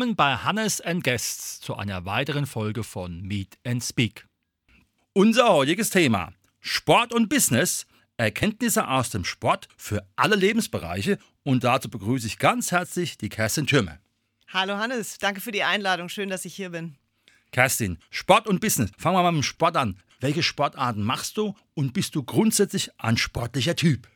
Willkommen bei Hannes and Guests zu einer weiteren Folge von Meet and Speak. Unser heutiges Thema: Sport und Business. Erkenntnisse aus dem Sport für alle Lebensbereiche. Und dazu begrüße ich ganz herzlich die Kerstin Türme. Hallo Hannes, danke für die Einladung. Schön, dass ich hier bin. Kerstin, Sport und Business. Fangen wir mal mit dem Sport an. Welche Sportarten machst du und bist du grundsätzlich ein sportlicher Typ?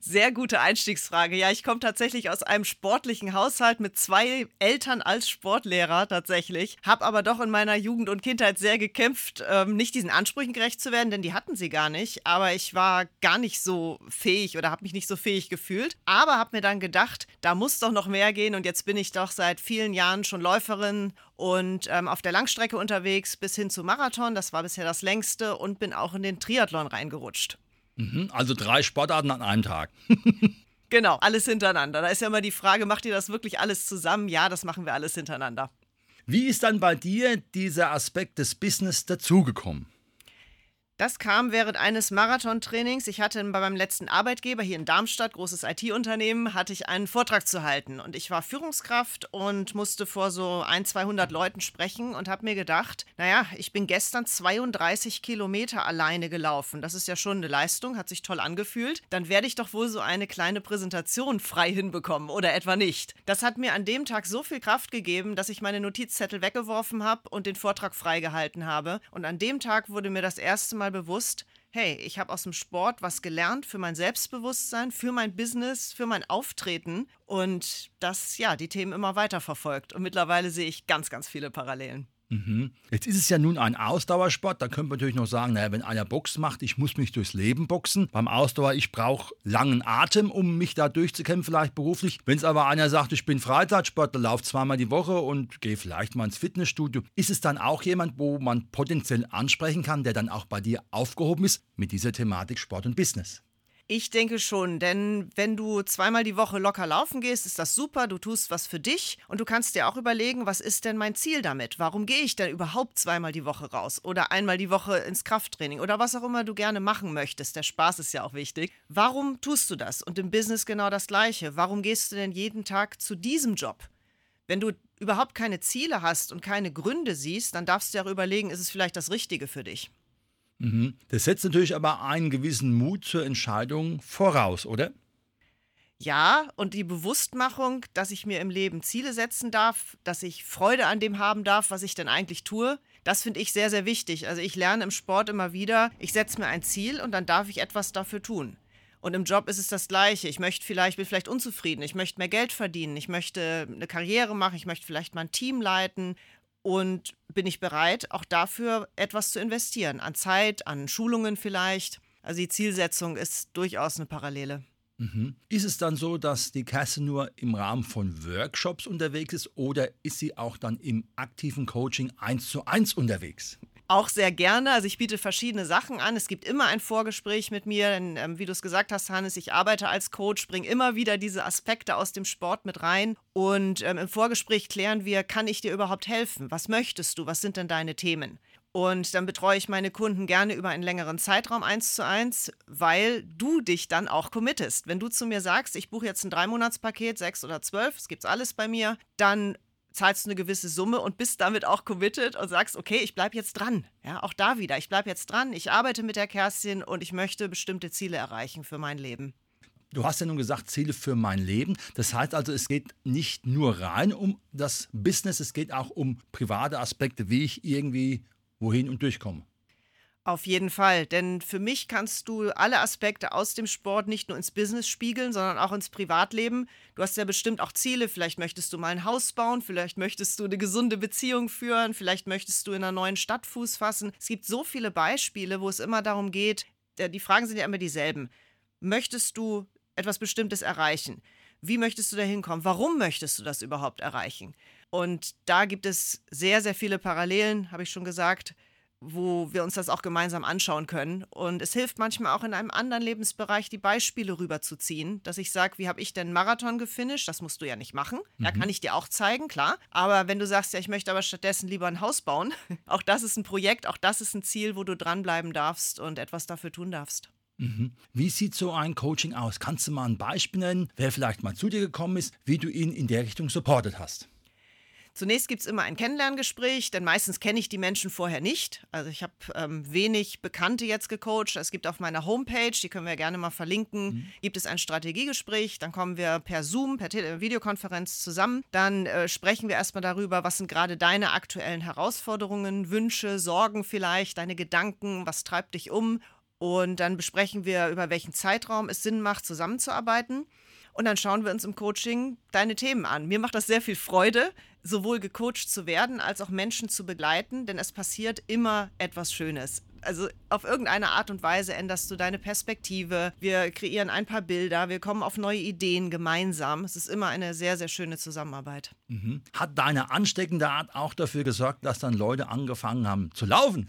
Sehr gute Einstiegsfrage. Ja, ich komme tatsächlich aus einem sportlichen Haushalt mit zwei Eltern als Sportlehrer tatsächlich. Habe aber doch in meiner Jugend und Kindheit sehr gekämpft, ähm, nicht diesen Ansprüchen gerecht zu werden, denn die hatten sie gar nicht. Aber ich war gar nicht so fähig oder habe mich nicht so fähig gefühlt. Aber habe mir dann gedacht, da muss doch noch mehr gehen. Und jetzt bin ich doch seit vielen Jahren schon Läuferin und ähm, auf der Langstrecke unterwegs bis hin zu Marathon. Das war bisher das längste und bin auch in den Triathlon reingerutscht. Mhm, also drei Sportarten an einem Tag. genau, alles hintereinander. Da ist ja immer die Frage, macht ihr das wirklich alles zusammen? Ja, das machen wir alles hintereinander. Wie ist dann bei dir dieser Aspekt des Business dazugekommen? Das kam während eines Marathontrainings. Ich hatte bei meinem letzten Arbeitgeber hier in Darmstadt, großes IT-Unternehmen, hatte ich einen Vortrag zu halten. Und ich war Führungskraft und musste vor so ein, 200 Leuten sprechen und habe mir gedacht, naja, ich bin gestern 32 Kilometer alleine gelaufen. Das ist ja schon eine Leistung, hat sich toll angefühlt. Dann werde ich doch wohl so eine kleine Präsentation frei hinbekommen oder etwa nicht. Das hat mir an dem Tag so viel Kraft gegeben, dass ich meine Notizzettel weggeworfen habe und den Vortrag freigehalten habe. Und an dem Tag wurde mir das erste Mal mal bewusst, hey, ich habe aus dem Sport was gelernt für mein Selbstbewusstsein, für mein Business, für mein Auftreten und das, ja, die Themen immer weiter verfolgt. Und mittlerweile sehe ich ganz, ganz viele Parallelen. Mhm. Jetzt ist es ja nun ein Ausdauersport. Da könnte man natürlich noch sagen, naja, wenn einer Box macht, ich muss mich durchs Leben boxen. Beim Ausdauer, ich brauche langen Atem, um mich da durchzukämpfen, vielleicht beruflich. Wenn es aber einer sagt, ich bin Freizeitsportler, laufe zweimal die Woche und gehe vielleicht mal ins Fitnessstudio, ist es dann auch jemand, wo man potenziell ansprechen kann, der dann auch bei dir aufgehoben ist mit dieser Thematik Sport und Business? Ich denke schon, denn wenn du zweimal die Woche locker laufen gehst, ist das super, du tust was für dich und du kannst dir auch überlegen, was ist denn mein Ziel damit? Warum gehe ich denn überhaupt zweimal die Woche raus oder einmal die Woche ins Krafttraining oder was auch immer du gerne machen möchtest? Der Spaß ist ja auch wichtig. Warum tust du das? Und im Business genau das gleiche. Warum gehst du denn jeden Tag zu diesem Job? Wenn du überhaupt keine Ziele hast und keine Gründe siehst, dann darfst du ja überlegen, ist es vielleicht das Richtige für dich? Mhm. Das setzt natürlich aber einen gewissen Mut zur Entscheidung voraus, oder? Ja, und die Bewusstmachung, dass ich mir im Leben Ziele setzen darf, dass ich Freude an dem haben darf, was ich denn eigentlich tue, das finde ich sehr, sehr wichtig. Also ich lerne im Sport immer wieder, ich setze mir ein Ziel und dann darf ich etwas dafür tun. Und im Job ist es das Gleiche. Ich möchte vielleicht, bin vielleicht unzufrieden, ich möchte mehr Geld verdienen, ich möchte eine Karriere machen, ich möchte vielleicht mal ein Team leiten und bin ich bereit, auch dafür etwas zu investieren? An Zeit, an Schulungen vielleicht? Also die Zielsetzung ist durchaus eine Parallele. Mhm. Ist es dann so, dass die Kasse nur im Rahmen von Workshops unterwegs ist oder ist sie auch dann im aktiven Coaching eins zu eins unterwegs? Auch sehr gerne. Also ich biete verschiedene Sachen an. Es gibt immer ein Vorgespräch mit mir, denn ähm, wie du es gesagt hast, Hannes, ich arbeite als Coach, bringe immer wieder diese Aspekte aus dem Sport mit rein. Und ähm, im Vorgespräch klären wir, kann ich dir überhaupt helfen? Was möchtest du? Was sind denn deine Themen? Und dann betreue ich meine Kunden gerne über einen längeren Zeitraum eins zu eins, weil du dich dann auch committest. Wenn du zu mir sagst, ich buche jetzt ein Dreimonatspaket, sechs oder zwölf, es gibt alles bei mir, dann zahlst du eine gewisse Summe und bist damit auch committed und sagst, okay, ich bleibe jetzt dran. Ja, auch da wieder, ich bleibe jetzt dran, ich arbeite mit der Kerstin und ich möchte bestimmte Ziele erreichen für mein Leben. Du hast ja nun gesagt, Ziele für mein Leben. Das heißt also, es geht nicht nur rein um das Business, es geht auch um private Aspekte, wie ich irgendwie wohin und durchkomme. Auf jeden Fall, denn für mich kannst du alle Aspekte aus dem Sport nicht nur ins Business spiegeln, sondern auch ins Privatleben. Du hast ja bestimmt auch Ziele, vielleicht möchtest du mal ein Haus bauen, vielleicht möchtest du eine gesunde Beziehung führen, vielleicht möchtest du in einer neuen Stadt Fuß fassen. Es gibt so viele Beispiele, wo es immer darum geht, die Fragen sind ja immer dieselben. Möchtest du etwas Bestimmtes erreichen? Wie möchtest du da hinkommen? Warum möchtest du das überhaupt erreichen? Und da gibt es sehr, sehr viele Parallelen, habe ich schon gesagt, wo wir uns das auch gemeinsam anschauen können. Und es hilft manchmal auch in einem anderen Lebensbereich, die Beispiele rüberzuziehen, dass ich sage, wie habe ich denn Marathon gefinisht? Das musst du ja nicht machen. Mhm. Da kann ich dir auch zeigen, klar. Aber wenn du sagst, ja, ich möchte aber stattdessen lieber ein Haus bauen, auch das ist ein Projekt, auch das ist ein Ziel, wo du dranbleiben darfst und etwas dafür tun darfst. Mhm. Wie sieht so ein Coaching aus? Kannst du mal ein Beispiel nennen, wer vielleicht mal zu dir gekommen ist, wie du ihn in der Richtung supportet hast? Zunächst gibt es immer ein Kennenlerngespräch, denn meistens kenne ich die Menschen vorher nicht. Also ich habe ähm, wenig Bekannte jetzt gecoacht. Es gibt auf meiner Homepage, die können wir gerne mal verlinken, mhm. gibt es ein Strategiegespräch. Dann kommen wir per Zoom, per Tele Videokonferenz zusammen. Dann äh, sprechen wir erstmal darüber, was sind gerade deine aktuellen Herausforderungen, Wünsche, Sorgen vielleicht, deine Gedanken, was treibt dich um. Und dann besprechen wir, über welchen Zeitraum es Sinn macht, zusammenzuarbeiten. Und dann schauen wir uns im Coaching deine Themen an. Mir macht das sehr viel Freude, sowohl gecoacht zu werden, als auch Menschen zu begleiten, denn es passiert immer etwas Schönes. Also auf irgendeine Art und Weise änderst du deine Perspektive. Wir kreieren ein paar Bilder, wir kommen auf neue Ideen gemeinsam. Es ist immer eine sehr, sehr schöne Zusammenarbeit. Mhm. Hat deine ansteckende Art auch dafür gesorgt, dass dann Leute angefangen haben zu laufen?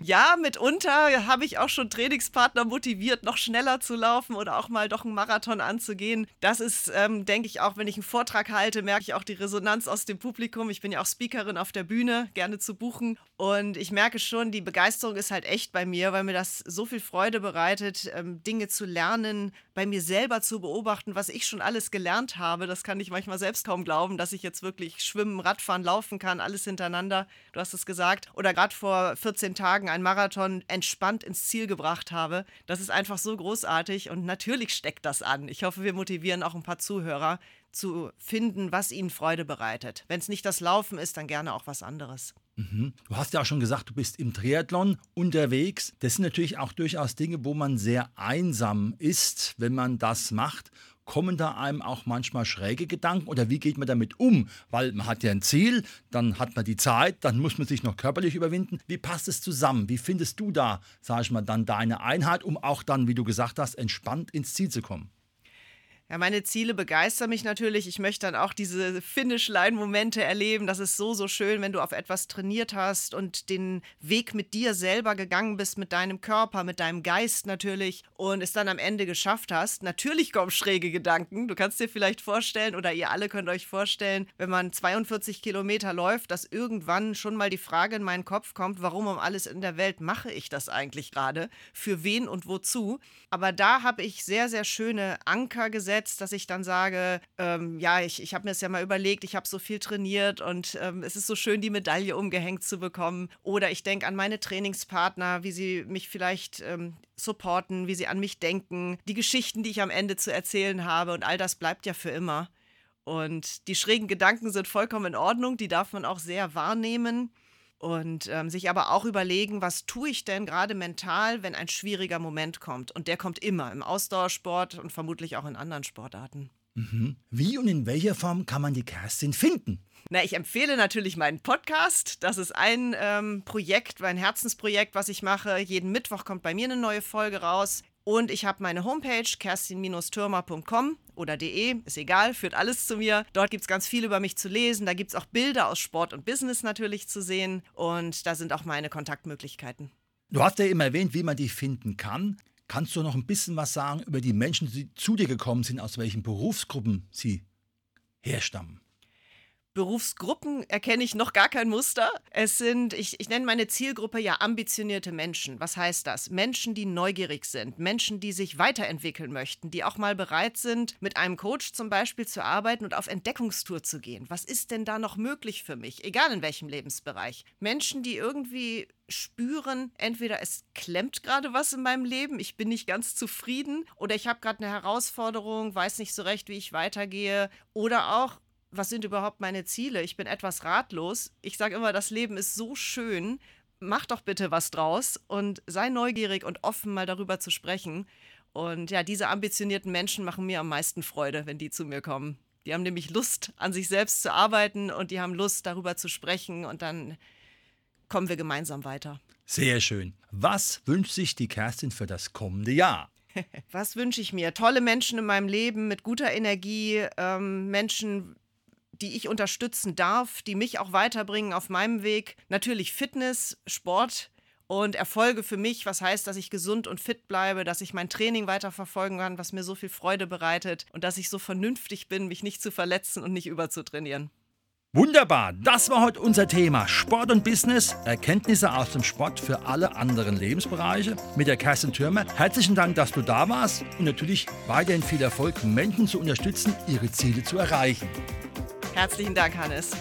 Ja, mitunter habe ich auch schon Trainingspartner motiviert, noch schneller zu laufen oder auch mal doch einen Marathon anzugehen. Das ist, ähm, denke ich, auch wenn ich einen Vortrag halte, merke ich auch die Resonanz aus dem Publikum. Ich bin ja auch Speakerin auf der Bühne, gerne zu buchen. Und ich merke schon, die Begeisterung ist halt echt bei mir, weil mir das so viel Freude bereitet, ähm, Dinge zu lernen, bei mir selber zu beobachten, was ich schon alles gelernt habe. Das kann ich manchmal selbst kaum glauben, dass ich jetzt wirklich schwimmen, Radfahren, laufen kann, alles hintereinander. Du hast es gesagt. Oder gerade vor 14 Tagen Tagen einen Marathon entspannt ins Ziel gebracht habe. Das ist einfach so großartig und natürlich steckt das an. Ich hoffe, wir motivieren auch ein paar Zuhörer zu finden, was ihnen Freude bereitet. Wenn es nicht das Laufen ist, dann gerne auch was anderes. Mhm. Du hast ja auch schon gesagt, du bist im Triathlon unterwegs. Das sind natürlich auch durchaus Dinge, wo man sehr einsam ist, wenn man das macht. Kommen da einem auch manchmal schräge Gedanken oder wie geht man damit um? Weil man hat ja ein Ziel, dann hat man die Zeit, dann muss man sich noch körperlich überwinden. Wie passt es zusammen? Wie findest du da, sage ich mal, dann deine Einheit, um auch dann, wie du gesagt hast, entspannt ins Ziel zu kommen? Ja, meine Ziele begeistern mich natürlich. Ich möchte dann auch diese Finish-Line-Momente erleben. Das ist so, so schön, wenn du auf etwas trainiert hast und den Weg mit dir selber gegangen bist, mit deinem Körper, mit deinem Geist natürlich und es dann am Ende geschafft hast. Natürlich kommen schräge Gedanken. Du kannst dir vielleicht vorstellen oder ihr alle könnt euch vorstellen, wenn man 42 Kilometer läuft, dass irgendwann schon mal die Frage in meinen Kopf kommt, warum um alles in der Welt mache ich das eigentlich gerade? Für wen und wozu? Aber da habe ich sehr, sehr schöne Anker gesetzt gesetzt, dass ich dann sage, ähm, ja, ich, ich habe mir das ja mal überlegt, ich habe so viel trainiert und ähm, es ist so schön, die Medaille umgehängt zu bekommen. Oder ich denke an meine Trainingspartner, wie sie mich vielleicht ähm, supporten, wie sie an mich denken, die Geschichten, die ich am Ende zu erzählen habe und all das bleibt ja für immer. Und die schrägen Gedanken sind vollkommen in Ordnung, die darf man auch sehr wahrnehmen und ähm, sich aber auch überlegen, was tue ich denn gerade mental, wenn ein schwieriger Moment kommt. Und der kommt immer im Ausdauersport und vermutlich auch in anderen Sportarten. Mhm. Wie und in welcher Form kann man die Kerstin finden? Na, ich empfehle natürlich meinen Podcast. Das ist ein ähm, Projekt, mein Herzensprojekt, was ich mache. Jeden Mittwoch kommt bei mir eine neue Folge raus. Und ich habe meine Homepage kerstin-türmer.com oder de, ist egal, führt alles zu mir. Dort gibt es ganz viel über mich zu lesen. Da gibt es auch Bilder aus Sport und Business natürlich zu sehen. Und da sind auch meine Kontaktmöglichkeiten. Du hast ja eben erwähnt, wie man die finden kann. Kannst du noch ein bisschen was sagen über die Menschen, die zu dir gekommen sind, aus welchen Berufsgruppen sie herstammen? Berufsgruppen erkenne ich noch gar kein Muster. Es sind, ich, ich nenne meine Zielgruppe ja ambitionierte Menschen. Was heißt das? Menschen, die neugierig sind, Menschen, die sich weiterentwickeln möchten, die auch mal bereit sind, mit einem Coach zum Beispiel zu arbeiten und auf Entdeckungstour zu gehen. Was ist denn da noch möglich für mich? Egal in welchem Lebensbereich. Menschen, die irgendwie spüren, entweder es klemmt gerade was in meinem Leben, ich bin nicht ganz zufrieden oder ich habe gerade eine Herausforderung, weiß nicht so recht, wie ich weitergehe oder auch was sind überhaupt meine Ziele? Ich bin etwas ratlos. Ich sage immer, das Leben ist so schön. Mach doch bitte was draus und sei neugierig und offen, mal darüber zu sprechen. Und ja, diese ambitionierten Menschen machen mir am meisten Freude, wenn die zu mir kommen. Die haben nämlich Lust, an sich selbst zu arbeiten und die haben Lust, darüber zu sprechen und dann kommen wir gemeinsam weiter. Sehr schön. Was wünscht sich die Kerstin für das kommende Jahr? Was wünsche ich mir? Tolle Menschen in meinem Leben mit guter Energie, ähm, Menschen, die ich unterstützen darf, die mich auch weiterbringen auf meinem Weg. Natürlich Fitness, Sport und Erfolge für mich, was heißt, dass ich gesund und fit bleibe, dass ich mein Training weiterverfolgen kann, was mir so viel Freude bereitet und dass ich so vernünftig bin, mich nicht zu verletzen und nicht überzutrainieren. Wunderbar, das war heute unser Thema Sport und Business, Erkenntnisse aus dem Sport für alle anderen Lebensbereiche mit der Kerstin Türmer. Herzlichen Dank, dass du da warst und natürlich weiterhin viel Erfolg, Menschen zu unterstützen, ihre Ziele zu erreichen. Herzlichen Dank, Hannes.